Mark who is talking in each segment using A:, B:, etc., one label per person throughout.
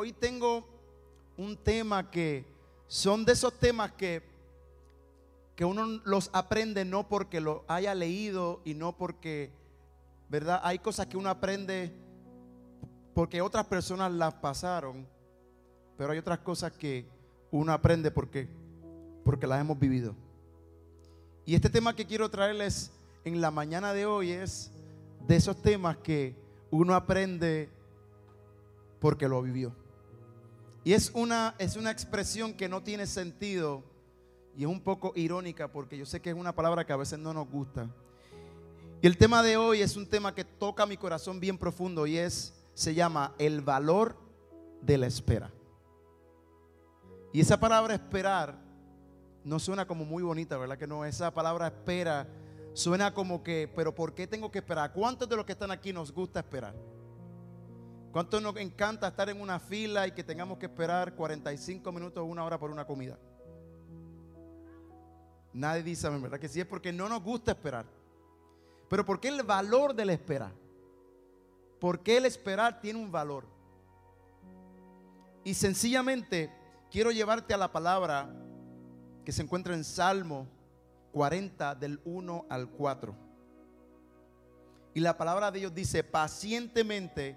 A: hoy tengo un tema que son de esos temas que, que uno los aprende no porque lo haya leído y no porque, ¿verdad? Hay cosas que uno aprende porque otras personas las pasaron, pero hay otras cosas que uno aprende porque, porque las hemos vivido. Y este tema que quiero traerles en la mañana de hoy es de esos temas que uno aprende porque lo vivió. Y es una, es una expresión que no tiene sentido y es un poco irónica porque yo sé que es una palabra que a veces no nos gusta. Y el tema de hoy es un tema que toca mi corazón bien profundo y es, se llama el valor de la espera. Y esa palabra esperar no suena como muy bonita, ¿verdad? Que no, esa palabra espera suena como que, pero ¿por qué tengo que esperar? ¿Cuántos de los que están aquí nos gusta esperar? ¿Cuántos nos encanta estar en una fila y que tengamos que esperar 45 minutos o una hora por una comida? Nadie dice, ¿verdad? Que sí es porque no nos gusta esperar. Pero ¿por qué el valor de la espera? ¿Por qué el esperar tiene un valor? Y sencillamente quiero llevarte a la palabra que se encuentra en Salmo 40 del 1 al 4. Y la palabra de Dios dice, pacientemente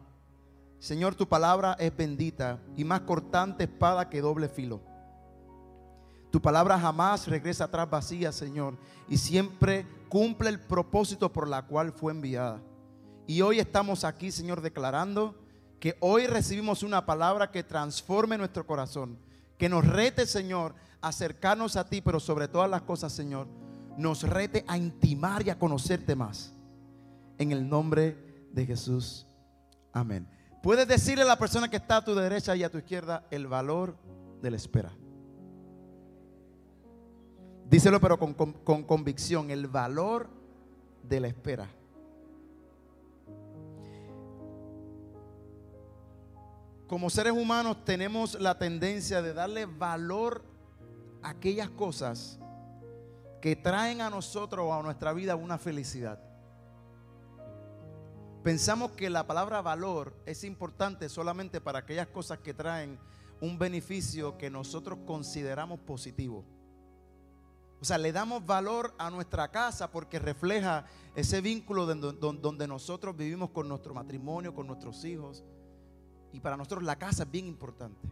A: Señor, tu palabra es bendita y más cortante espada que doble filo. Tu palabra jamás regresa atrás vacía, Señor, y siempre cumple el propósito por la cual fue enviada. Y hoy estamos aquí, Señor, declarando que hoy recibimos una palabra que transforme nuestro corazón que nos rete, Señor, a acercarnos a ti, pero sobre todas las cosas, Señor, nos rete a intimar y a conocerte más. En el nombre de Jesús. Amén. Puedes decirle a la persona que está a tu derecha y a tu izquierda el valor de la espera. Díselo pero con, con convicción, el valor de la espera. como seres humanos tenemos la tendencia de darle valor a aquellas cosas que traen a nosotros o a nuestra vida una felicidad. Pensamos que la palabra valor es importante solamente para aquellas cosas que traen un beneficio que nosotros consideramos positivo. O sea, le damos valor a nuestra casa porque refleja ese vínculo donde, nosotros vivimos con nuestro matrimonio, con nuestros hijos y para nosotros la casa es bien importante.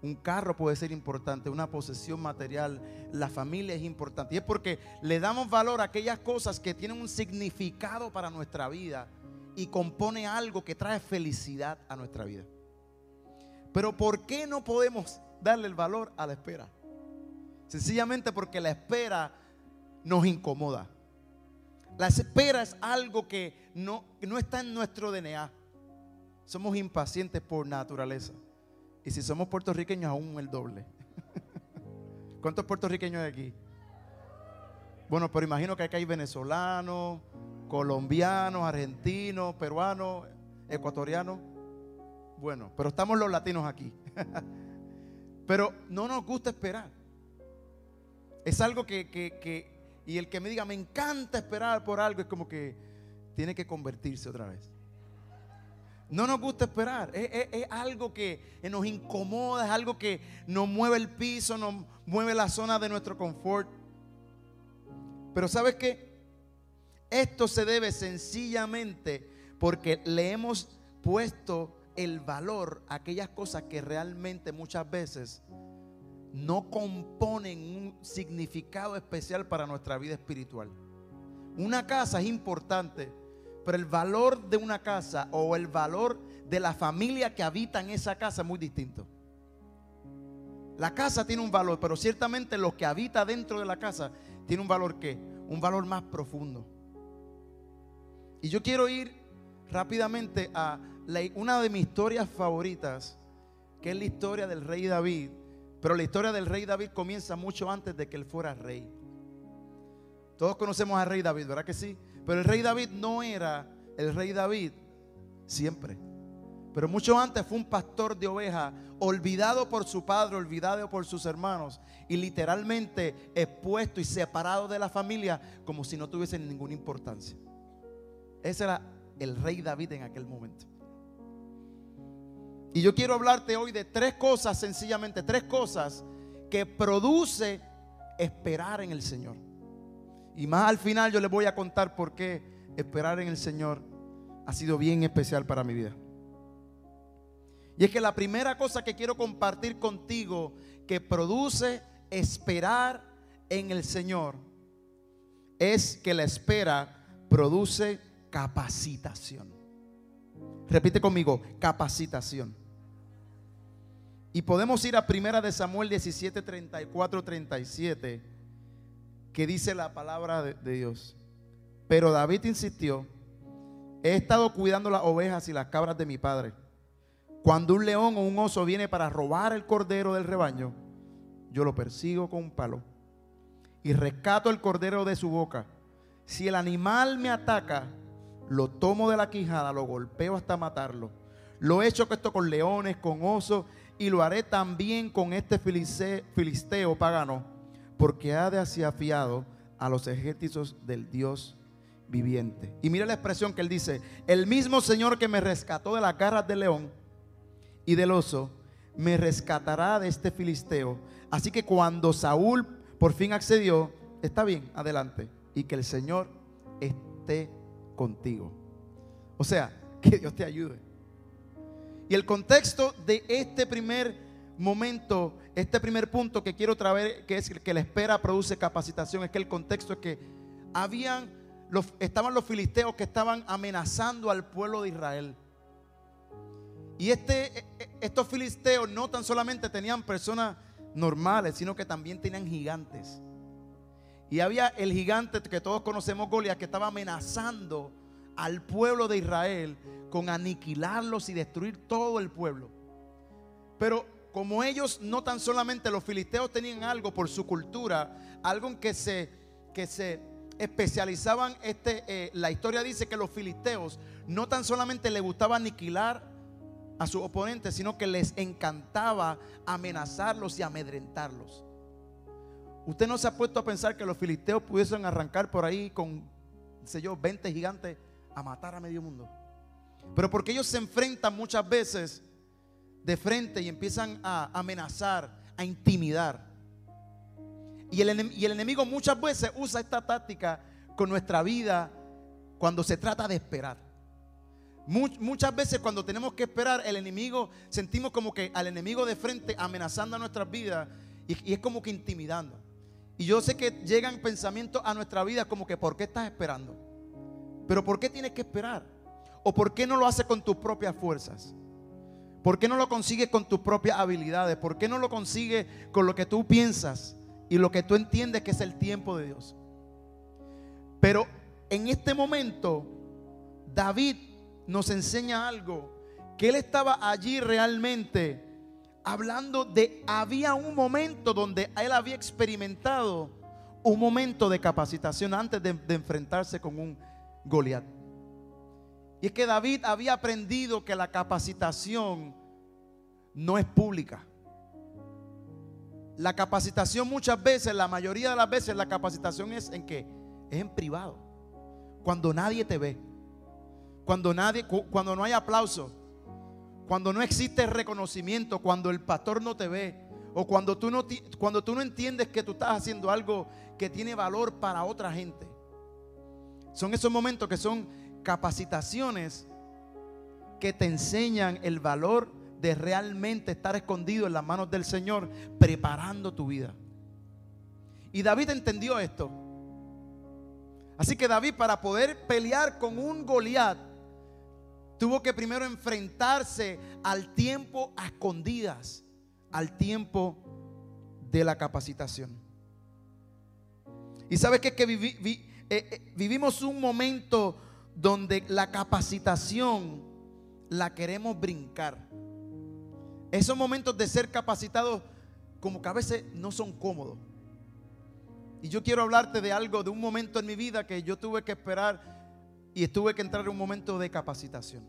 A: Un carro puede ser importante, una posesión material, la familia es importante. Y es porque le damos valor a aquellas cosas que tienen un significado para nuestra vida y compone algo que trae felicidad a nuestra vida. Pero ¿por qué no podemos darle el valor a la espera? Sencillamente porque la espera nos incomoda. La espera es algo que no, no está en nuestro DNA. Somos impacientes por naturaleza. Y si somos puertorriqueños, aún el doble. ¿Cuántos puertorriqueños hay aquí? Bueno, pero imagino que hay venezolanos, colombianos, argentinos, peruanos, ecuatorianos. Bueno, pero estamos los latinos aquí. pero no nos gusta esperar. Es algo que, que, que, y el que me diga, me encanta esperar por algo, es como que tiene que convertirse otra vez. No nos gusta esperar. Es, algo que nos incomoda, es algo que nos mueve el piso, nos mueve la zona de nuestro confort. Pero ¿sabes qué? Esto se debe sencillamente porque le hemos puesto el valor a aquellas cosas que realmente muchas veces no componen un significado especial para nuestra vida espiritual. Una casa es importante pero el valor de una casa o el valor de la familia que habita en esa casa es muy distinto. La casa tiene un valor, pero ciertamente lo que habita dentro de la casa tiene un valor que, un valor más profundo. Y yo quiero ir rápidamente a una de mis historias favoritas que es la historia del rey David, pero la historia del rey David comienza mucho antes de que él fuera rey. Todos conocemos al rey David, ¿verdad que sí? Pero el rey David no era el rey David siempre. Pero mucho antes fue un pastor de ovejas, olvidado por su padre, olvidado por sus hermanos, y literalmente expuesto y separado de la familia como si no tuviese ninguna importancia. Ese era el rey David en aquel momento. Y yo quiero hablarte hoy de tres cosas, sencillamente, tres cosas que produce esperar en el Señor. Y más al final yo les voy a contar por qué esperar en el Señor ha sido bien especial para mi vida. Y es que la primera cosa que quiero compartir contigo que produce esperar en el Señor es que la espera produce capacitación. Repite conmigo, capacitación. Y podemos ir a primera de Samuel 17, 34, 37, que dice la palabra de, Dios. Pero David insistió, he estado cuidando las ovejas y las cabras de mi padre. Cuando un león o un oso viene para robar el cordero del rebaño, yo lo persigo con un palo y rescato el cordero de su boca. Si el animal me ataca, lo tomo de la quijada, lo golpeo hasta matarlo. Lo he hecho esto con leones, con osos, y lo haré también con este filisteo pagano, porque ha desafiado a los ejércitos del Dios viviente. Y mira la expresión que él dice, el mismo Señor que me rescató de las garras del león y del oso, me rescatará de este filisteo. Así que cuando Saúl por fin accedió, está bien, adelante. Y que el Señor esté contigo. O sea, que Dios te ayude. Y el contexto de este primer momento, este primer punto que quiero traer, que es que la espera produce capacitación, es que el contexto es que habían estaban los filisteos que estaban amenazando al pueblo de Israel. Y este, e, e, estos filisteos no tan solamente tenían personas normales, sino que también tenían gigantes. Y había el gigante que todos conocemos, Goliat, que estaba amenazando al pueblo de Israel con aniquilarlos y destruir todo el pueblo. Pero como ellos no tan solamente los filisteos tenían algo por su cultura, algo en que se, que se especializaban, este, eh, la historia dice que los filisteos no tan solamente les gustaba aniquilar a sus oponentes, sino que les encantaba amenazarlos y amedrentarlos. Usted no se ha puesto a pensar que los filisteos pudiesen arrancar por ahí con, sé yo, 20 gigantes a matar a medio mundo. Pero porque ellos se enfrentan muchas veces de frente y empiezan a amenazar, a intimidar. Y el, y el enemigo muchas veces usa esta táctica con nuestra vida cuando se trata de esperar. muchas veces cuando tenemos que esperar, el enemigo, sentimos como que al enemigo de frente amenazando a nuestras vidas y, y es como que intimidando. Y yo sé que llegan pensamientos a nuestra vida como que, ¿por qué estás esperando? Pero ¿por qué tienes que esperar? ¿O por qué no lo haces con tus propias fuerzas? ¿Por qué no lo consigues con tus propias habilidades? ¿Por qué no lo consigues con lo que tú piensas y lo que tú entiendes que es el tiempo de Dios? Pero en este momento, David nos enseña algo, que él estaba allí realmente hablando de, había un momento donde él había experimentado un momento de capacitación antes de, enfrentarse con un Goliat. Y es que David había aprendido que la capacitación no es pública. La capacitación muchas veces, la mayoría de las veces, la capacitación es en qué? Es en privado. Cuando nadie te ve. Cuando nadie, cuando no hay aplauso cuando no existe reconocimiento, cuando el pastor no te ve, o cuando tú no, cuando tú no entiendes que tú estás haciendo algo que tiene valor para otra gente. Son esos momentos que son capacitaciones que te enseñan el valor de realmente estar escondido en las manos del Señor, preparando tu vida. Y David entendió esto. Así que David, para poder pelear con un Goliat, tuvo que primero enfrentarse al tiempo a escondidas, al tiempo de la capacitación. Y sabes que, que eh, eh, vivimos un momento donde la capacitación la queremos brincar. Esos momentos de ser capacitados como que a veces no son cómodos. Y yo quiero hablarte de algo, de un momento en mi vida que yo tuve que esperar y tuve que entrar en un momento de capacitación.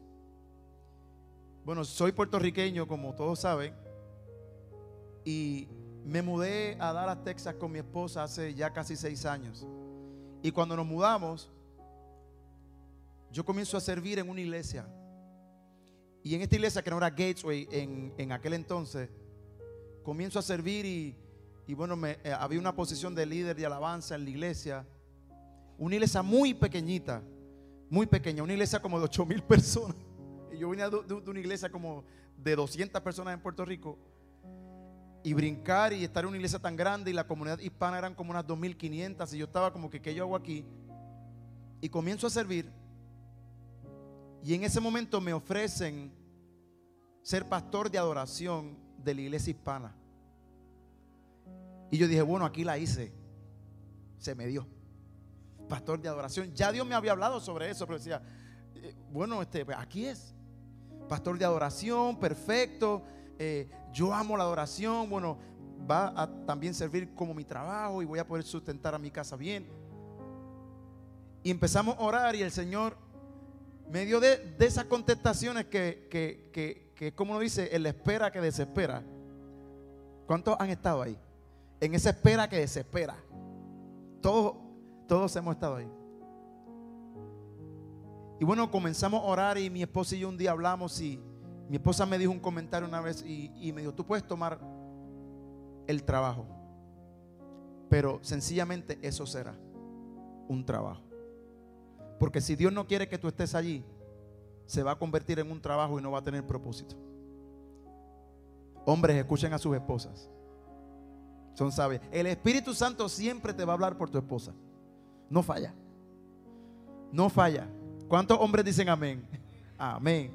A: Bueno, soy puertorriqueño, como todos saben, y me mudé a Dallas, Texas con mi esposa hace ya casi seis años. Y cuando nos mudamos, yo comienzo a servir en una iglesia. Y en esta iglesia, que no era Gateway en, en aquel entonces, comienzo a servir y, y bueno, me, eh, había una posición de líder de alabanza en la iglesia. Una iglesia muy pequeñita, muy pequeña, una iglesia como de 8 mil personas. Y yo venía de, de una iglesia como de 200 personas en Puerto Rico. Y brincar y estar en una iglesia tan grande y la comunidad hispana eran como unas 2.500 y yo estaba como que, ¿qué yo hago aquí? Y comienzo a servir. Y en ese momento me ofrecen ser pastor de adoración de la iglesia hispana. Y yo dije, bueno, aquí la hice. Se me dio. Pastor de adoración. Ya Dios me había hablado sobre eso, pero decía, eh, bueno, este, pues, aquí es. Pastor de adoración, perfecto. Eh, yo amo la adoración. Bueno, va a también servir como mi trabajo y voy a poder sustentar a mi casa bien. Y empezamos a orar y el Señor me dio de, esas contestaciones que, que, que, que, como lo dice, el espera que desespera. ¿Cuántos han estado ahí? En esa espera que desespera. Todos, todos hemos estado ahí. Y bueno, comenzamos a orar y mi esposa y yo un día hablamos y mi esposa me dijo un comentario una vez y, y me dijo, tú puedes tomar el trabajo, pero sencillamente eso será un trabajo. Porque si Dios no quiere que tú estés allí, se va a convertir en un trabajo y no va a tener propósito. Hombres, escuchen a sus esposas. Son sabios. El Espíritu Santo siempre te va a hablar por tu esposa. No falla. No falla. ¿Cuántos hombres dicen amén? Amén.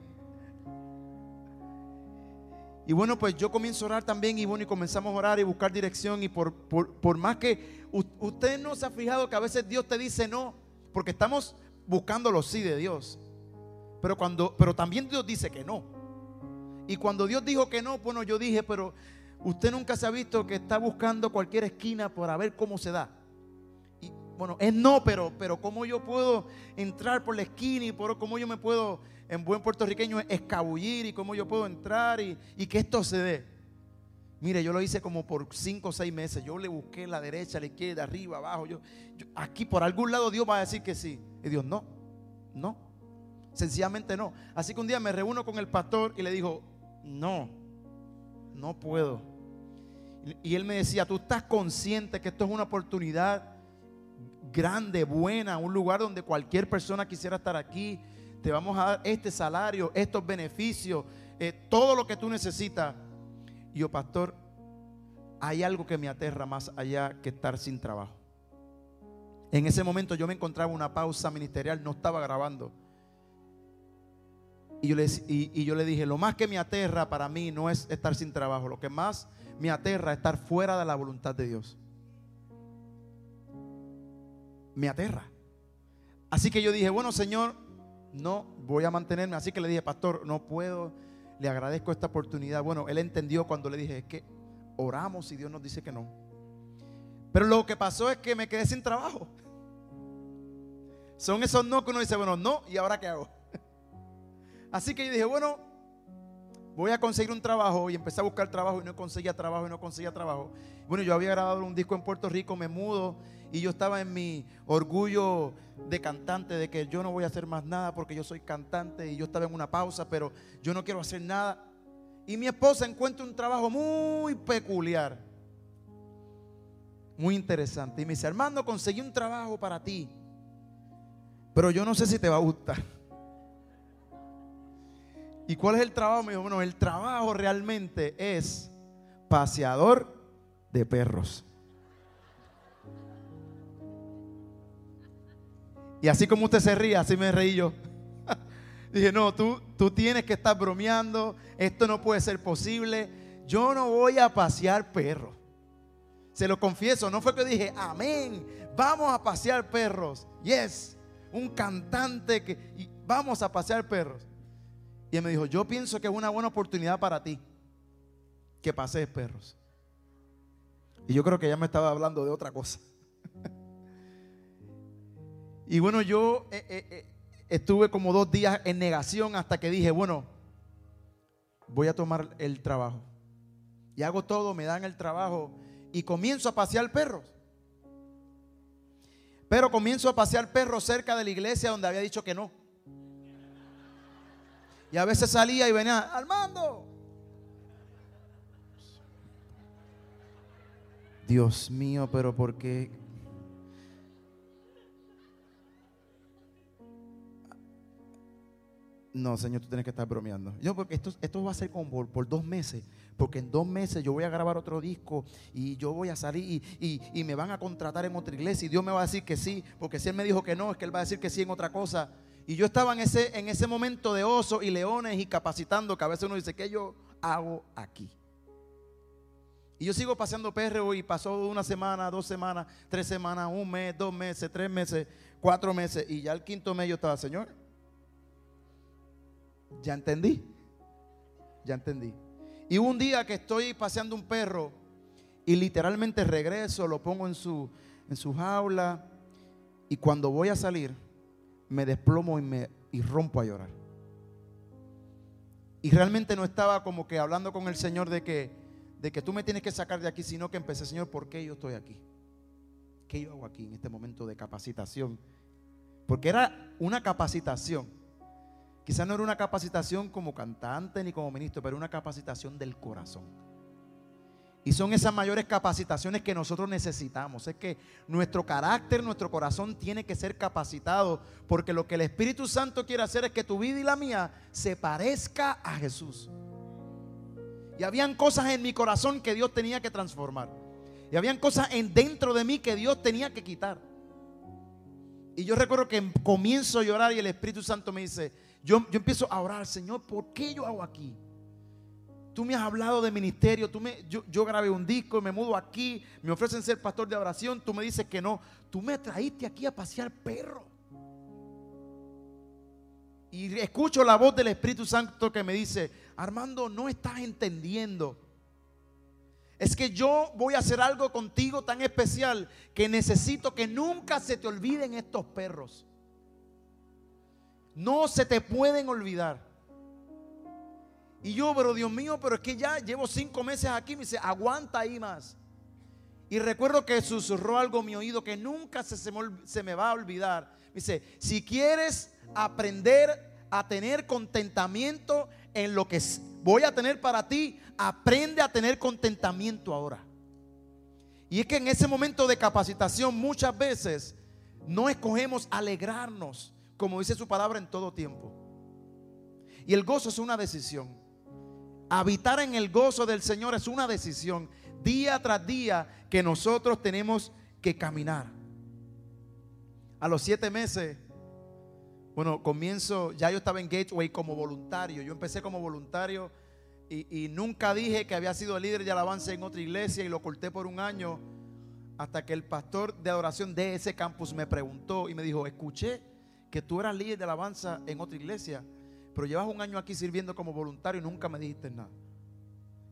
A: Y bueno, pues yo comienzo a orar también y bueno, y comenzamos a orar y buscar dirección y por, por, por más que usted no se ha fijado que a veces Dios te dice no, porque estamos buscando los sí de Dios. Pero, cuando, pero también Dios dice que no. Y cuando Dios dijo que no, bueno, yo dije, pero usted nunca se ha visto que está buscando cualquier esquina para ver cómo se da. Y bueno, es no, pero, pero cómo yo puedo entrar por la esquina y por cómo yo me puedo, en buen puertorriqueño, escabullir y cómo yo puedo entrar y, que esto se dé. Mire, yo lo hice como por cinco o seis meses. Yo le busqué la derecha, la izquierda, arriba, abajo. yo, aquí por algún lado Dios va a decir que sí. Y Dios, no, no, sencillamente no. Así que un día me reúno con el pastor y le digo, no, no puedo. Y él me decía, tú estás consciente que esto es una oportunidad grande, buena, un lugar donde cualquier persona quisiera estar aquí. Te vamos a dar este salario, estos beneficios, eh, todo lo que tú necesitas. Y yo, pastor, hay algo que me aterra más allá que estar sin trabajo. En ese momento yo me encontraba en una pausa ministerial, no estaba grabando. Y yo, le, y, yo le dije, lo más que me aterra para mí no es estar sin trabajo, lo que más me aterra es estar fuera de la voluntad de Dios. Me aterra. Así que yo dije, bueno Señor, no voy a mantenerme. Así que le dije, pastor, no puedo, le agradezco esta oportunidad. Bueno, él entendió cuando le dije, es que oramos y Dios nos dice que no. Pero lo que pasó es que me quedé sin trabajo. Son esos no que uno dice, bueno, no, ¿y ahora qué hago? Así que yo dije, bueno, voy a conseguir un trabajo y empecé a buscar trabajo y no conseguía trabajo y no conseguía trabajo. Bueno, yo había grabado un disco en Puerto Rico, me mudo y yo estaba en mi orgullo de cantante, de que yo no voy a hacer más nada porque yo soy cantante y yo estaba en una pausa, pero yo no quiero hacer nada. Y mi esposa encuentra un trabajo muy peculiar muy interesante. Y me dice, Armando, conseguí un trabajo para ti. Pero yo no sé si te va a gustar. ¿Y cuál es el trabajo? Me dijo, bueno, el trabajo realmente es paseador de perros. Y así como usted se ríe, así me reí yo. Dije, no, tú, tú tienes que estar bromeando, esto no puede ser posible. Yo no voy a pasear perros. Se lo confieso, no fue que dije, amén, vamos a pasear perros. Yes, un cantante que vamos a pasear perros. Y él me dijo, yo pienso que es una buena oportunidad para ti. que pasees perros. Y yo creo que ya me estaba hablando de otra cosa. y bueno, yo eh, eh, eh, estuve como dos días en negación hasta que dije, bueno, voy a tomar el trabajo. Y hago todo, me dan el trabajo y comienzo a pasear perros. Pero comienzo a pasear perros cerca de la iglesia donde había dicho que no. Y a veces salía y venía, Armando. Dios mío, pero ¿por qué? No, Señor, tú tienes que estar bromeando. Yo, porque esto, esto va a ser como por, dos meses. Porque en dos meses yo voy a grabar otro disco y yo voy a salir y, y, me van a contratar en otra iglesia. Y Dios me va a decir que sí. Porque si Él me dijo que no, es que Él va a decir que sí en otra cosa. Y yo estaba en ese, en ese momento de oso y leones y capacitando, que a veces uno dice, ¿qué yo hago aquí? Y yo sigo paseando perro y pasó una semana, dos semanas, tres semanas, un mes, dos meses, tres meses, cuatro meses. Y ya el quinto mes yo estaba, Señor, ya entendí. Ya entendí. Y un día que estoy paseando un perro y literalmente regreso, lo pongo en su, en su jaula y cuando voy a salir me desplomo y me y rompo a llorar. Y realmente no estaba como que hablando con el Señor de que, de que tú me tienes que sacar de aquí, sino que empecé, Señor, ¿por qué yo estoy aquí? ¿Qué yo hago aquí en este momento de capacitación? Porque era una capacitación Quizás no era una capacitación como cantante ni como ministro, pero una capacitación del corazón. Y son esas mayores capacitaciones que nosotros necesitamos. Es que nuestro carácter, nuestro corazón tiene que ser capacitado. Porque lo que el Espíritu Santo quiere hacer es que tu vida y la mía se parezca a Jesús. Y habían cosas en mi corazón que Dios tenía que transformar. Y habían cosas en dentro de mí que Dios tenía que quitar. Y yo recuerdo que comienzo a llorar y el Espíritu Santo me dice, yo, empiezo a orar, Señor, ¿por qué yo hago aquí? Tú me has hablado de ministerio, tú me, yo, yo grabé un disco, me mudo aquí, me ofrecen ser pastor de oración, tú me dices que no. Tú me traíste aquí a pasear perro. Y escucho la voz del Espíritu Santo que me dice, Armando, no estás entendiendo. Es que yo voy a hacer algo contigo tan especial que necesito que nunca se te olviden estos perros. No se te pueden olvidar. Y yo, pero Dios mío, pero es que ya llevo cinco meses aquí. Me dice, aguanta ahí más. Y recuerdo que susurró algo en mi oído que nunca se, se me va a olvidar. Me dice, si quieres aprender a tener contentamiento en lo que voy a tener para ti, aprende a tener contentamiento ahora. Y es que en ese momento de capacitación muchas veces no escogemos alegrarnos como dice su palabra, en todo tiempo. Y el gozo es una decisión. Habitar en el gozo del Señor es una decisión día tras día que nosotros tenemos que caminar. A los siete meses, bueno, comienzo, ya yo estaba en Gateway como voluntario. Yo empecé como voluntario y, y nunca dije que había sido líder de alabanza en otra iglesia y lo corté por un año hasta que el pastor de adoración de ese campus me preguntó y me dijo, escuché que tú eras líder de alabanza en otra iglesia, pero llevas un año aquí sirviendo como voluntario y nunca me dijiste nada.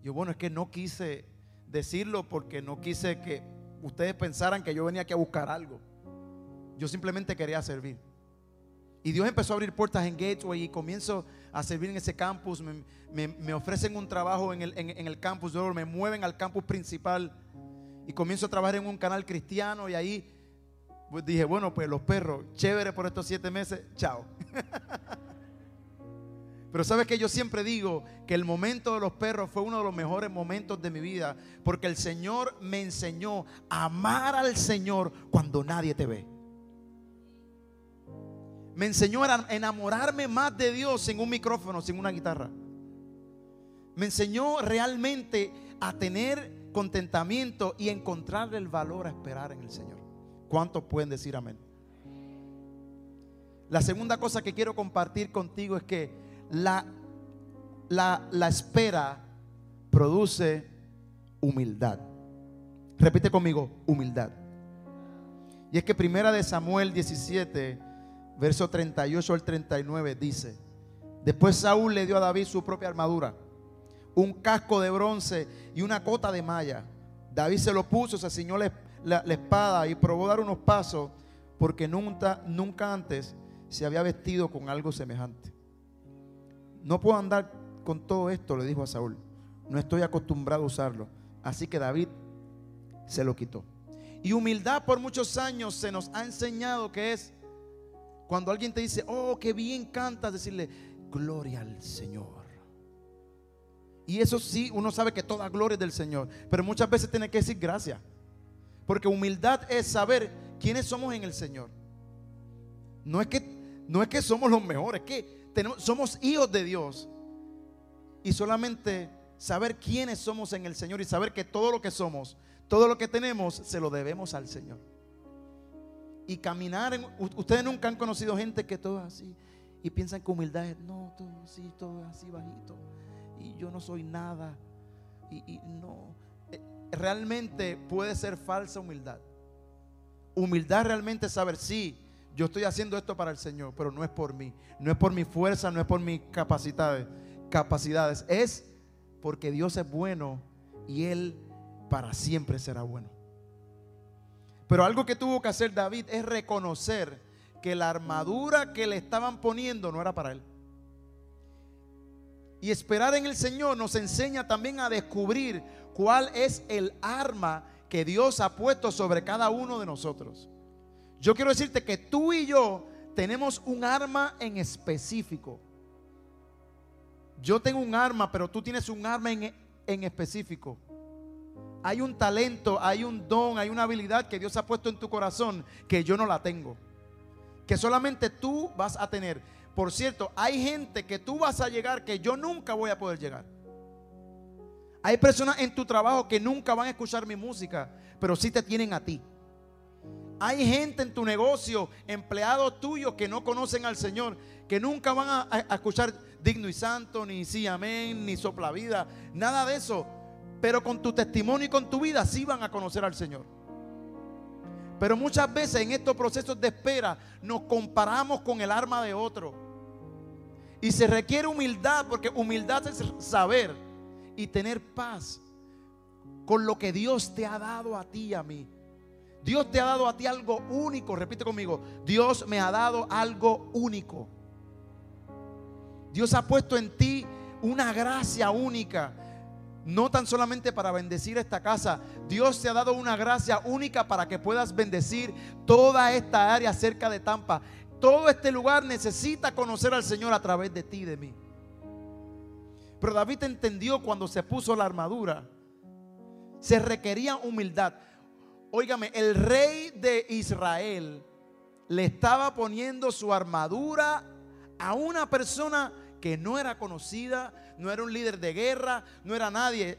A: Yo, bueno, es que no quise decirlo porque no quise que ustedes pensaran que yo venía aquí a buscar algo. Yo simplemente quería servir. Y Dios empezó a abrir puertas en Gateway y comienzo a servir en ese campus. Me, ofrecen un trabajo en el, en el campus, me mueven al campus principal y comienzo a trabajar en un canal cristiano y ahí pues dije, bueno, pues los perros, chévere por estos siete meses, chao. Pero sabes que yo siempre digo que el momento de los perros fue uno de los mejores momentos de mi vida, porque el Señor me enseñó a amar al Señor cuando nadie te ve. Me enseñó a enamorarme más de Dios sin un micrófono, sin una guitarra. Me enseñó realmente a tener contentamiento y encontrar el valor a esperar en el Señor. ¿Cuántos pueden decir amén? La segunda cosa que quiero compartir contigo es que la, la, espera produce humildad. Repite conmigo, humildad. Y es que primera de Samuel 17, verso 38 al 39 dice, después Saúl le dio a David su propia armadura, un casco de bronce y una cota de malla. David se lo puso, se ciñó la, la espada y probó dar unos pasos porque nunca, nunca antes se había vestido con algo semejante. No puedo andar con todo esto, le dijo a Saúl. No estoy acostumbrado a usarlo. Así que David se lo quitó. Y humildad por muchos años se nos ha enseñado que es cuando alguien te dice, oh, qué bien cantas, decirle, gloria al Señor. Y eso sí, uno sabe que toda gloria es del Señor. Pero muchas veces tiene que decir gracias. Porque humildad es saber quiénes somos en el Señor. No es que, no es que somos los mejores, es que somos hijos de Dios. Y solamente saber quiénes somos en el Señor y saber que todo lo que somos, todo lo que tenemos, se lo debemos al Señor. Y caminar, ustedes nunca han conocido gente que todo es así y piensan que humildad es, no, todo así, todo así bajito. Y yo no soy nada. Y, no, realmente puede ser falsa humildad. Humildad realmente es saber, sí, yo estoy haciendo esto para el Señor, pero no es por mí, no es por mi fuerza, no es por mis capacidades, capacidades, es porque Dios es bueno y Él para siempre será bueno. Pero algo que tuvo que hacer David es reconocer que la armadura que le estaban poniendo no era para él. Y esperar en el Señor nos enseña también a descubrir cuál es el arma que Dios ha puesto sobre cada uno de nosotros. Yo quiero decirte que tú y yo tenemos un arma en específico. Yo tengo un arma, pero tú tienes un arma en, en específico. Hay un talento, hay un don, hay una habilidad que Dios ha puesto en tu corazón que yo no la tengo. Que solamente tú vas a tener. Por cierto, hay gente que tú vas a llegar que yo nunca voy a poder llegar. Hay personas en tu trabajo que nunca van a escuchar mi música, pero sí te tienen a ti. Hay gente en tu negocio, empleados tuyos que no conocen al Señor, que nunca van a, escuchar digno y santo, ni sí, amén, ni sopla vida, nada de eso. Pero con tu testimonio y con tu vida sí van a conocer al Señor. Pero muchas veces en estos procesos de espera nos comparamos con el arma de otro. Y se requiere humildad, porque humildad es saber y tener paz con lo que Dios te ha dado a ti y a mí. Dios te ha dado a ti algo único. Repite conmigo. Dios me ha dado algo único. Dios ha puesto en ti una gracia única. No tan solamente para bendecir esta casa. Dios te ha dado una gracia única para que puedas bendecir toda esta área cerca de Tampa. Todo este lugar necesita conocer al Señor a través de ti y de mí. Pero David entendió cuando se puso la armadura. Se requería humildad. Óigame, el rey de Israel le estaba poniendo su armadura a una persona que no era conocida, no era un líder de guerra, no era nadie.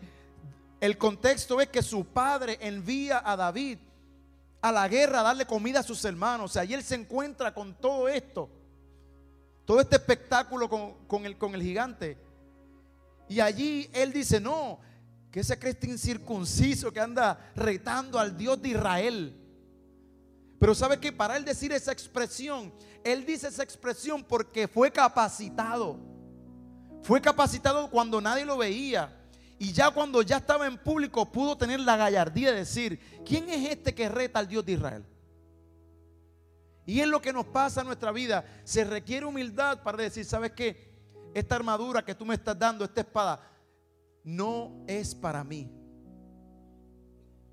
A: El contexto es que su padre envía a David a la guerra darle comida a sus hermanos. O sea, y él se encuentra con todo esto, todo este espectáculo con, el, con el gigante. Y allí él dice, no, que ese cristo incircunciso que anda retando al Dios de Israel. Pero sabe que para él decir esa expresión, él dice esa expresión porque fue capacitado. Fue capacitado cuando nadie lo veía. Y ya cuando ya estaba en público pudo tener la gallardía de decir, ¿quién es este que reta al Dios de Israel? Y es lo que nos pasa en nuestra vida. Se requiere humildad para decir, ¿sabes qué? Esta armadura que tú me estás dando, esta espada, no es para mí.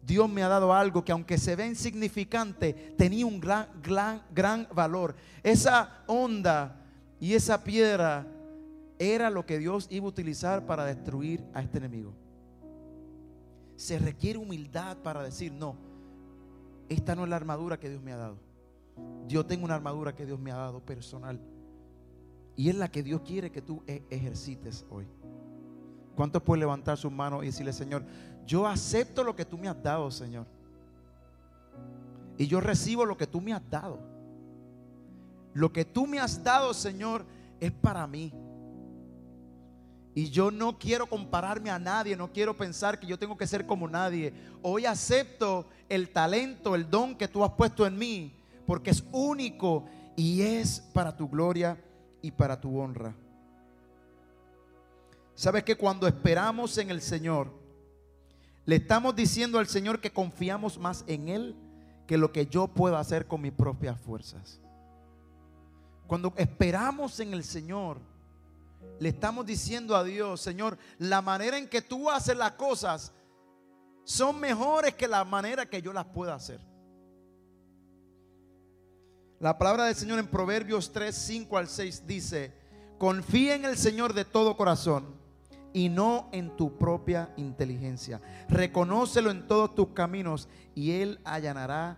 A: Dios me ha dado algo que aunque se ve insignificante, tenía un gran, gran, gran valor. Esa onda y esa piedra era lo que Dios iba a utilizar para destruir a este enemigo. Se requiere humildad para decir, no, esta no es la armadura que Dios me ha dado. Yo tengo una armadura que Dios me ha dado personal. Y es la que Dios quiere que tú e-, ejercites hoy. ¿Cuántos pueden levantar sus manos y decirle, Señor, yo acepto lo que tú me has dado, Señor? Y yo recibo lo que tú me has dado. Lo que tú me has dado, Señor, es para mí. Y yo no quiero compararme a nadie, no quiero pensar que yo tengo que ser como nadie. Hoy acepto el talento, el don que tú has puesto en mí, porque es único y es para tu gloria y para tu honra. ¿Sabes que cuando esperamos en el Señor, le estamos diciendo al Señor que confiamos más en Él que lo que yo puedo hacer con mis propias fuerzas? Cuando esperamos en el Señor, le estamos diciendo a Dios, Señor, la manera en que tú haces las cosas son mejores que la manera que yo las pueda hacer. La palabra del Señor en Proverbios 3, 5 al 6 dice, confía en el Señor de todo corazón y no en tu propia inteligencia. Reconócelo en todos tus caminos y Él allanará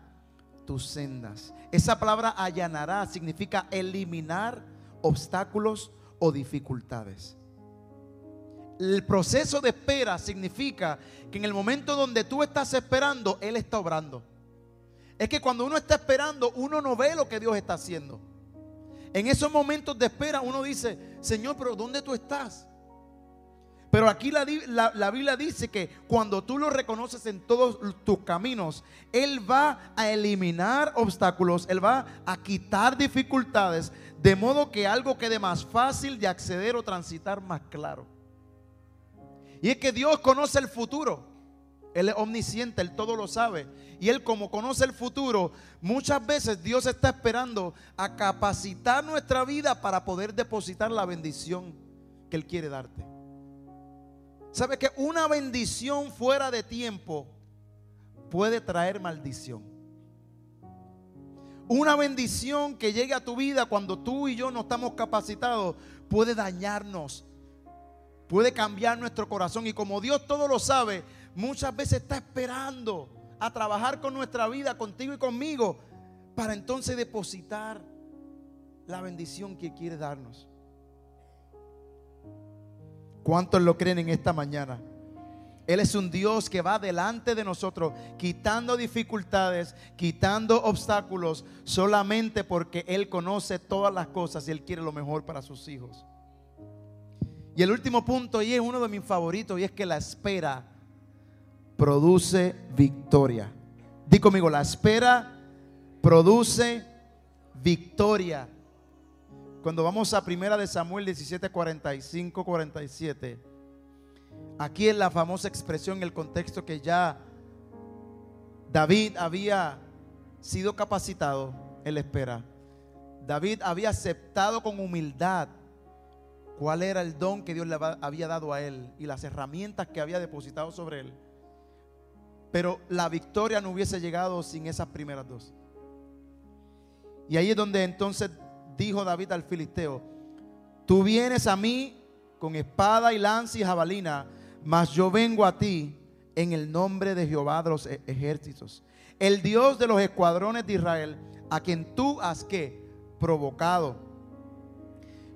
A: tus sendas. Esa palabra allanará significa eliminar obstáculos o dificultades. El proceso de espera significa que en el momento donde tú estás esperando, Él está obrando. Es que cuando uno está esperando, uno no ve lo que Dios está haciendo. En esos momentos de espera uno dice, Señor, pero ¿dónde tú estás? Pero aquí la, la, Biblia dice que cuando tú lo reconoces en todos tus caminos, Él va a eliminar obstáculos, Él va a quitar dificultades, de modo que algo quede más fácil de acceder o transitar más claro. Y es que Dios conoce el futuro. Él es omnisciente, Él todo lo sabe. Y Él como conoce el futuro, muchas veces Dios está esperando a capacitar nuestra vida para poder depositar la bendición que Él quiere darte. ¿Sabe que una bendición fuera de tiempo puede traer maldición? Una bendición que llegue a tu vida cuando tú y yo no estamos capacitados puede dañarnos, puede cambiar nuestro corazón. Y como Dios todo lo sabe, muchas veces está esperando a trabajar con nuestra vida, contigo y conmigo, para entonces depositar la bendición que quiere darnos. ¿Cuántos lo creen en esta mañana? Él es un Dios que va delante de nosotros, quitando dificultades, quitando obstáculos, solamente porque Él conoce todas las cosas y Él quiere lo mejor para sus hijos. Y el último punto, y es uno de mis favoritos, y es que la espera produce victoria. Di conmigo, la espera produce victoria. Cuando vamos a primera de Samuel 17, 45, 47, aquí es la famosa expresión, el contexto que ya David había sido capacitado, él espera. David había aceptado con humildad cuál era el don que Dios le había dado a él y las herramientas que había depositado sobre él. Pero la victoria no hubiese llegado sin esas primeras dos. Y ahí es donde entonces dijo David al filisteo, tú vienes a mí con espada y lanza y jabalina, mas yo vengo a ti en el nombre de Jehová de los e-, ejércitos, el Dios de los escuadrones de Israel, a quien tú has que provocado.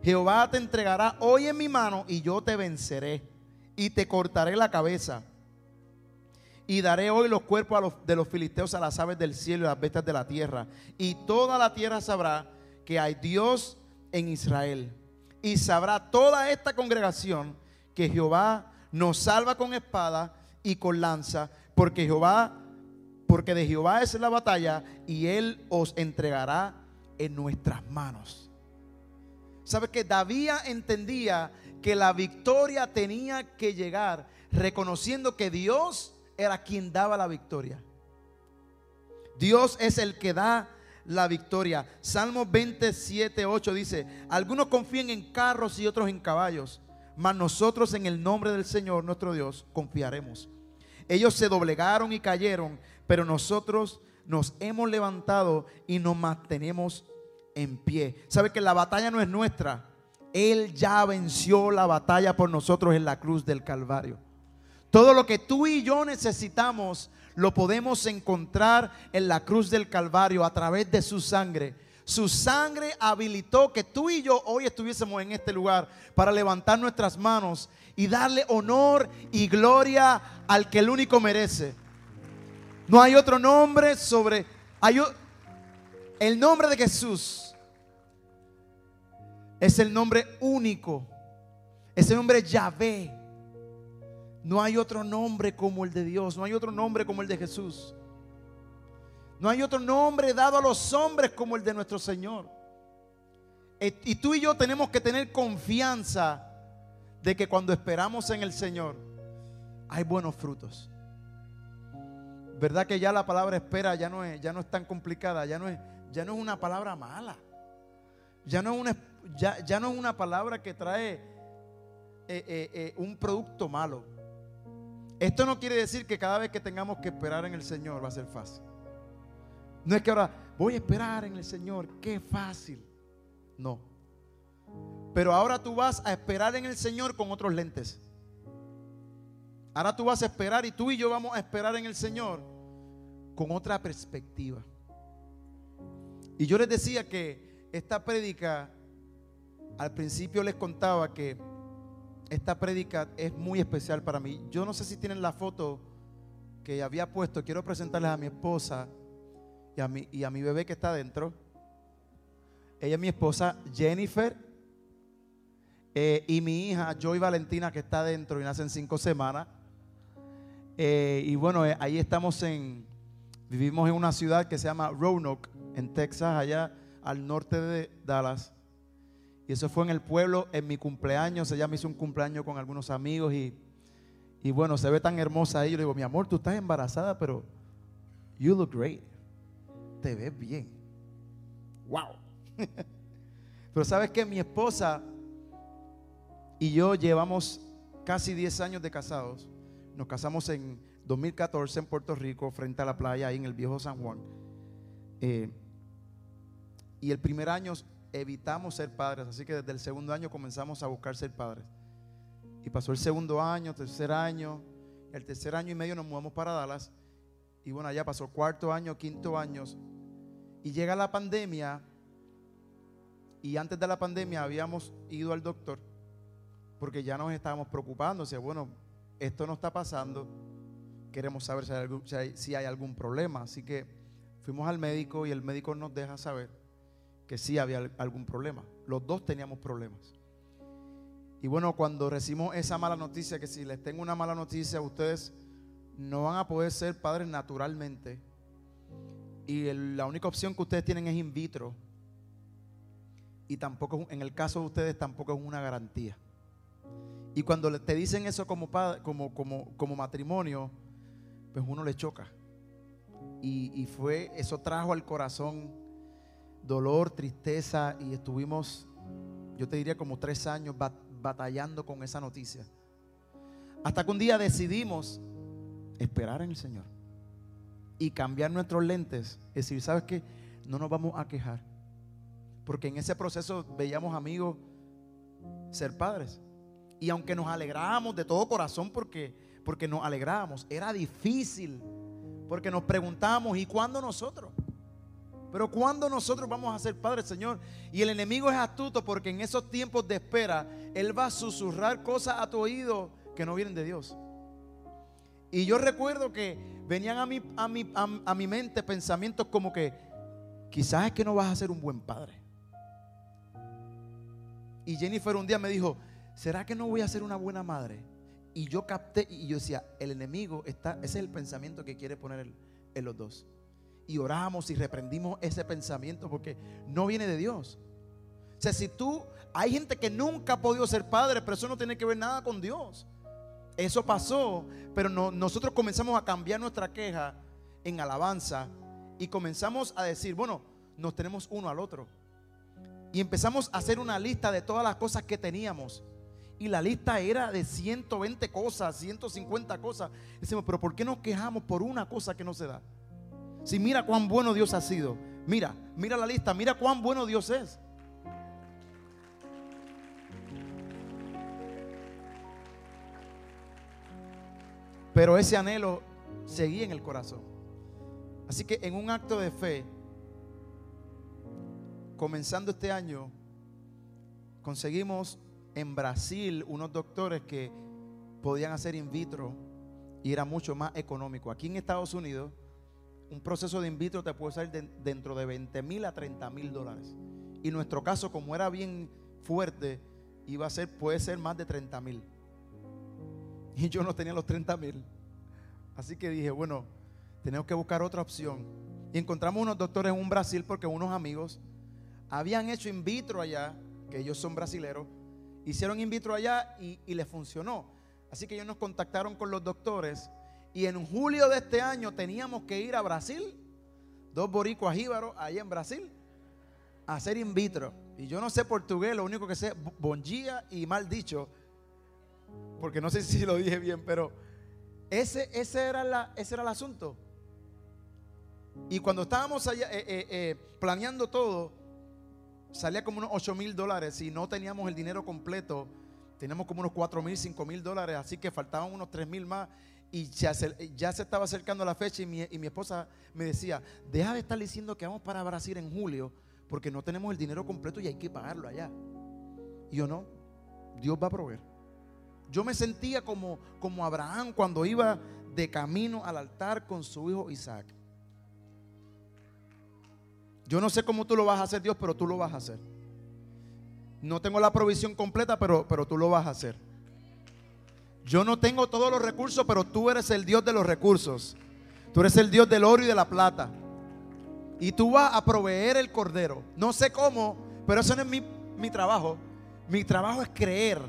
A: Jehová te entregará hoy en mi mano y yo te venceré y te cortaré la cabeza. Y daré hoy los cuerpos de los filisteos a las aves del cielo y a las bestias de la tierra. Y toda la tierra sabrá que hay Dios en Israel. Y sabrá toda esta congregación que Jehová nos salva con espada y con lanza, porque Jehová, porque de Jehová es la batalla y él os entregará en nuestras manos. ¿Sabe que David entendía que la victoria tenía que llegar reconociendo que Dios era quien daba la victoria? Dios es el que da la victoria. Salmo 27, 8 dice, algunos confían en carros y otros en caballos, mas nosotros en el nombre del Señor nuestro Dios confiaremos. Ellos se doblegaron y cayeron, pero nosotros nos hemos levantado y nos mantenemos en pie. ¿Sabe que la batalla no es nuestra? Él ya venció la batalla por nosotros en la cruz del Calvario. Todo lo que tú y yo necesitamos lo podemos encontrar en la cruz del Calvario a través de su sangre. Su sangre habilitó que tú y yo hoy estuviésemos en este lugar para levantar nuestras manos y darle honor y gloria al que el único merece. No hay otro nombre sobre... El nombre de Jesús es el nombre único. Es el nombre Yahvé no hay otro nombre como el de Dios, no hay otro nombre como el de Jesús. No hay otro nombre dado a los hombres como el de nuestro Señor. E, y tú y yo tenemos que tener confianza de que cuando esperamos en el Señor hay buenos frutos. ¿Verdad que ya la palabra espera ya no es, ya no es tan complicada, ya no es, ya no es una palabra mala? Ya no es una, ya, no es una palabra que trae eh, eh, eh, un producto malo. Esto no quiere decir que cada vez que tengamos que esperar en el Señor va a ser fácil. No es que ahora voy a esperar en el Señor, qué fácil. No. Pero ahora tú vas a esperar en el Señor con otros lentes. Ahora tú vas a esperar y tú y yo vamos a esperar en el Señor con otra perspectiva. Y yo les decía que esta prédica, al principio les contaba que esta prédica es muy especial para mí. Yo no sé si tienen la foto que había puesto. Quiero presentarles a mi esposa y a mi, y a mi bebé que está adentro. Ella es mi esposa Jennifer eh, y mi hija Joy Valentina que está adentro y nace en cinco semanas. Eh, y bueno, eh, ahí estamos en, vivimos en una ciudad que se llama Roanoke, en Texas, allá al norte de Dallas. Y eso fue en el pueblo, en mi cumpleaños. Ella me hizo un cumpleaños con algunos amigos y, y bueno, se ve tan hermosa ahí. Yo le digo, mi amor, tú estás embarazada, pero you look great. Te ves bien. Wow. pero sabes que mi esposa y yo llevamos casi 10 años de casados. Nos casamos en 2014 en Puerto Rico, frente a la playa, ahí en el viejo San Juan. Eh, y el primer año evitamos ser padres, así que desde el segundo año comenzamos a buscar ser padres. Y pasó el segundo año, tercer año, el tercer año y medio nos mudamos para Dallas. Y bueno, allá pasó cuarto año, quinto año. Y llega la pandemia. Y antes de la pandemia habíamos ido al doctor porque ya nos estábamos preocupando. O sea, bueno, esto no está pasando, queremos saber si hay, algún, problema. Así que fuimos al médico y el médico nos deja saber que sí había algún problema. Los dos teníamos problemas. Y bueno, cuando recibimos esa mala noticia, que si les tengo una mala noticia, ustedes no van a poder ser padres naturalmente. Y la única opción que ustedes tienen es in vitro. Y tampoco, en el caso de ustedes, tampoco es una garantía. Y cuando te dicen eso como, como, como, como matrimonio, pues uno le choca. Y, fue, eso trajo al corazón dolor, tristeza y estuvimos, yo te diría como tres años batallando con esa noticia. Hasta que un día decidimos esperar en el Señor y cambiar nuestros lentes. Es decir, ¿sabes qué? No nos vamos a quejar. Porque en ese proceso veíamos amigos ser padres. Y aunque nos alegrábamos de todo corazón porque, porque nos alegrábamos, era difícil. Porque nos preguntábamos, ¿y cuándo nosotros? Pero ¿cuándo nosotros vamos a ser padres, Señor? Y el enemigo es astuto porque en esos tiempos de espera, Él va a susurrar cosas a tu oído que no vienen de Dios. Y yo recuerdo que venían a mi, a mi, a mi mente pensamientos como que quizás es que no vas a ser un buen padre. Y Jennifer un día me dijo, ¿será que no voy a ser una buena madre? Y yo capté y yo decía, el enemigo está, ese es el pensamiento que quiere poner en los dos. Y oramos y reprendimos ese pensamiento porque no viene de Dios. O sea, si tú, hay gente que nunca ha podido ser padre, pero eso no tiene que ver nada con Dios. Eso pasó, pero nosotros comenzamos a cambiar nuestra queja en alabanza y comenzamos a decir, bueno, nos tenemos uno al otro. Y empezamos a hacer una lista de todas las cosas que teníamos y la lista era de 120 cosas, 150 cosas. Decimos, pero ¿por qué nos quejamos por una cosa que no se da? Si mira cuán bueno Dios ha sido. Mira, mira la lista, mira cuán bueno Dios es. Pero ese anhelo seguía en el corazón. Así que en un acto de fe, comenzando este año, conseguimos en Brasil unos doctores que podían hacer in vitro y era mucho más económico. Aquí en Estados Unidos, un proceso de in vitro te puede salir dentro de 20 mil a 30 mil dólares. Y nuestro caso, como era bien fuerte, iba a ser, puede ser más de 30 mil. Y yo no tenía los 30 mil. Así que dije, bueno, tenemos que buscar otra opción. Y encontramos unos doctores en un Brasil porque unos amigos habían hecho in vitro allá, que ellos son brasileros, Hicieron in vitro allá y, y les funcionó. Así que ellos nos contactaron con los doctores y en julio de este año teníamos que ir a Brasil, dos boricuas jíbaros ahí en Brasil, a hacer in vitro. Y yo no sé portugués, lo único que sé bon dia y mal dicho, porque no sé si lo dije bien, pero ese, ese, era, la, ese era el asunto. Y cuando estábamos allá eh, eh, eh, planeando todo, salía como unos 8 mil dólares y no teníamos el dinero completo. Teníamos como unos 4 mil, 5 mil dólares, así que faltaban unos 3 mil más. Y ya se, ya se, estaba acercando la fecha y mi, y mi esposa me decía, deja de estar diciendo que vamos para Brasil en julio, porque no tenemos el dinero completo y hay que pagarlo allá. Y yo no, Dios va a proveer. Yo me sentía como, como Abraham cuando iba de camino al altar con su hijo Isaac. Yo no sé cómo tú lo vas a hacer, Dios, pero tú lo vas a hacer. No tengo la provisión completa, pero, pero tú lo vas a hacer. Yo no tengo todos los recursos, pero tú eres el Dios de los recursos. Tú eres el Dios del oro y de la plata. Y tú vas a proveer el cordero. No sé cómo, pero eso no es mi, mi trabajo. Mi trabajo es creer.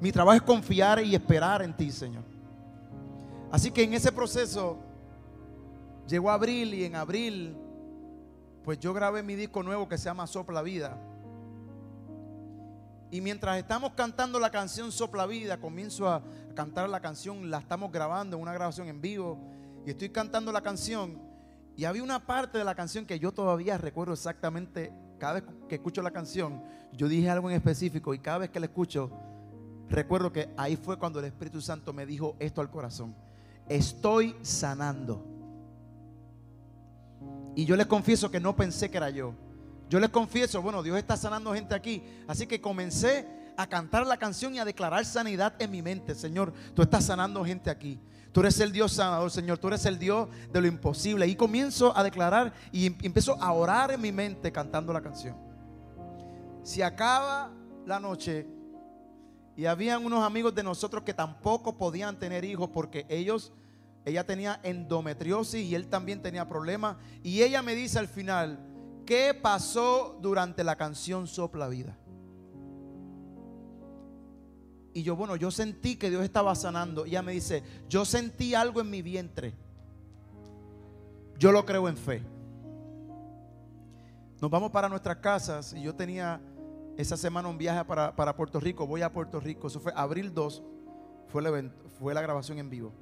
A: Mi trabajo es confiar y esperar en ti, Señor. Así que en ese proceso llegó abril y en abril pues yo grabé mi disco nuevo que se llama Sopla Vida. Y mientras estamos cantando la canción Sopla Vida, comienzo a cantar la canción, la estamos grabando en una grabación en vivo, y estoy cantando la canción, y había una parte de la canción que yo todavía recuerdo exactamente, cada vez que escucho la canción, yo dije algo en específico, y cada vez que la escucho, recuerdo que ahí fue cuando el Espíritu Santo me dijo esto al corazón, estoy sanando. Y yo les confieso que no pensé que era yo. Yo les confieso, bueno, Dios está sanando gente aquí. Así que comencé a cantar la canción y a declarar sanidad en mi mente. Señor, tú estás sanando gente aquí. Tú eres el Dios sanador, Señor. Tú eres el Dios de lo imposible. Y comienzo a declarar y em, empiezo a orar en mi mente cantando la canción. Si acaba la noche y habían unos amigos de nosotros que tampoco podían tener hijos porque ellos ella tenía endometriosis y él también tenía problemas. Y ella me dice al final, ¿qué pasó durante la canción Sopla Vida? Y yo, bueno, yo sentí que Dios estaba sanando. Y ella me dice, yo sentí algo en mi vientre. Yo lo creo en fe. Nos vamos para nuestras casas y yo tenía esa semana un viaje para, Puerto Rico. Voy a Puerto Rico. Eso fue abril 2. Fue, el evento, fue la grabación en vivo.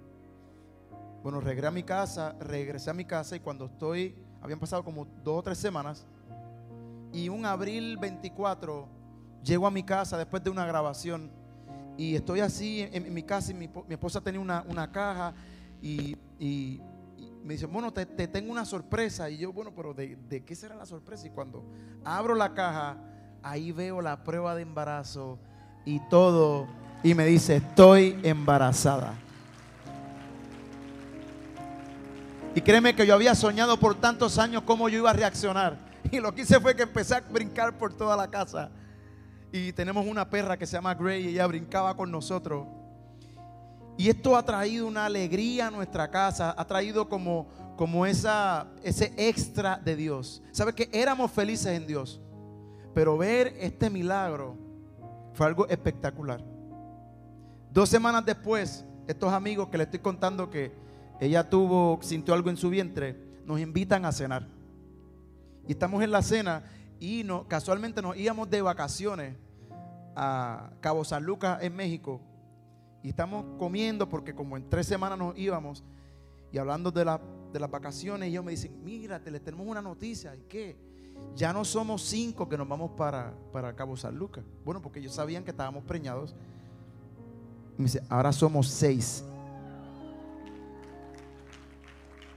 A: Bueno, regresé a mi casa, regresé a mi casa y cuando estoy, habían pasado como dos o tres semanas, y un abril 24 llego a mi casa después de una grabación y estoy así en, mi casa y mi, esposa tenía una, caja y, me dice, bueno, te, tengo una sorpresa. Y yo, bueno, pero de, ¿de qué será la sorpresa? Y cuando abro la caja, ahí veo la prueba de embarazo y todo. Y me dice, estoy embarazada. Y créeme que yo había soñado por tantos años cómo yo iba a reaccionar. Y lo que hice fue que empecé a brincar por toda la casa. Y tenemos una perra que se llama Gray y ella brincaba con nosotros. Y esto ha traído una alegría a nuestra casa, ha traído como, como esa, ese extra de Dios. ¿Sabe que éramos felices en Dios? Pero ver este milagro fue algo espectacular. Dos semanas después, estos amigos que le estoy contando que ella tuvo, sintió algo en su vientre, nos invitan a cenar. Y estamos en la cena y no, casualmente nos íbamos de vacaciones a Cabo San Lucas en México. Y estamos comiendo porque como en tres semanas nos íbamos y hablando de, de las vacaciones, ellos me dicen, mírate, le tenemos una noticia. ¿Y qué? Ya no somos cinco que nos vamos para, para Cabo San Lucas. Bueno, porque ellos sabían que estábamos preñados. Y me dice, ahora somos seis.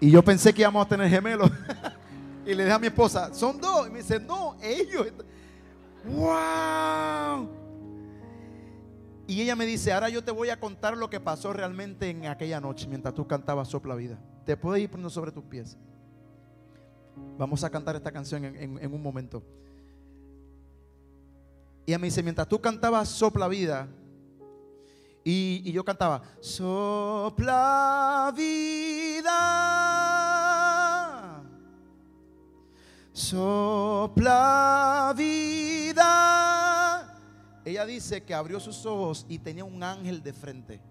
A: Y yo pensé que íbamos a tener gemelos. y le dije a mi esposa, son dos. Y me dice, no, ellos. ¡Wow! Y ella me dice, ahora yo te voy a contar lo que pasó realmente en aquella noche mientras tú cantabas Sopla Vida. Te puedes ir poniendo sobre tus pies. Vamos a cantar esta canción en, un momento. Y ella me dice, mientras tú cantabas Sopla Vida, y, yo cantaba, sopla vida, sopla vida. Ella dice que abrió sus ojos y tenía un ángel de frente.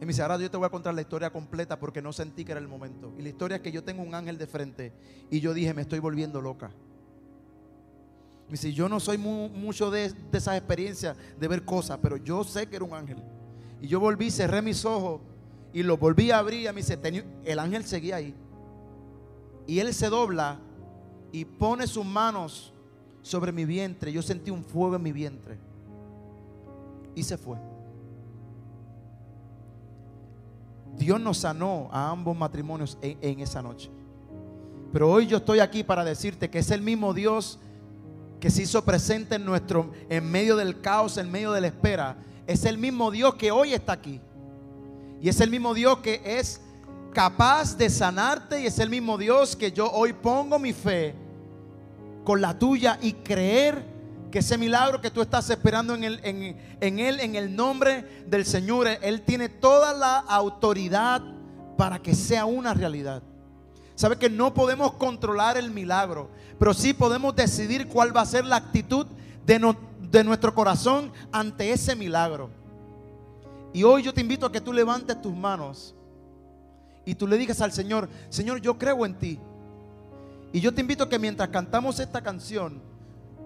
A: Y me dice, ahora yo te voy a contar la historia completa porque no sentí que era el momento. Y la historia es que yo tengo un ángel de frente y yo dije, me estoy volviendo loca. Me dice, yo no soy mucho de, de esas experiencias de ver cosas, pero yo sé que era un ángel. Y yo volví, cerré mis ojos y lo volví a abrir. Y me dice, el ángel seguía ahí. Y él se dobla y pone sus manos sobre mi vientre. Yo sentí un fuego en mi vientre. Y se fue. Dios nos sanó a ambos matrimonios en, esa noche. Pero hoy yo estoy aquí para decirte que es el mismo Dios que se hizo presente en nuestro en medio del caos, en medio de la espera. Es el mismo Dios que hoy está aquí. Y es el mismo Dios que es capaz de sanarte y es el mismo Dios que yo hoy pongo mi fe con la tuya y creer que ese milagro que tú estás esperando en, el, en, Él, en el nombre del Señor, Él tiene toda la autoridad para que sea una realidad. Sabe que no podemos controlar el milagro, pero sí podemos decidir cuál va a ser la actitud de, de nuestro corazón ante ese milagro. Y hoy yo te invito a que tú levantes tus manos y tú le digas al Señor, Señor, yo creo en ti. Y yo te invito a que mientras cantamos esta canción,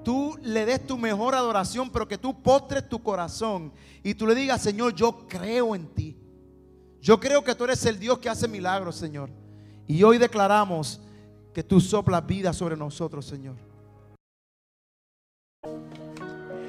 A: tú le des tu mejor adoración, pero que tú postres tu corazón y tú le digas, Señor, yo creo en ti. Yo creo que tú eres el Dios que hace milagros, Señor. Y hoy declaramos que tú soplas vida sobre nosotros, Señor.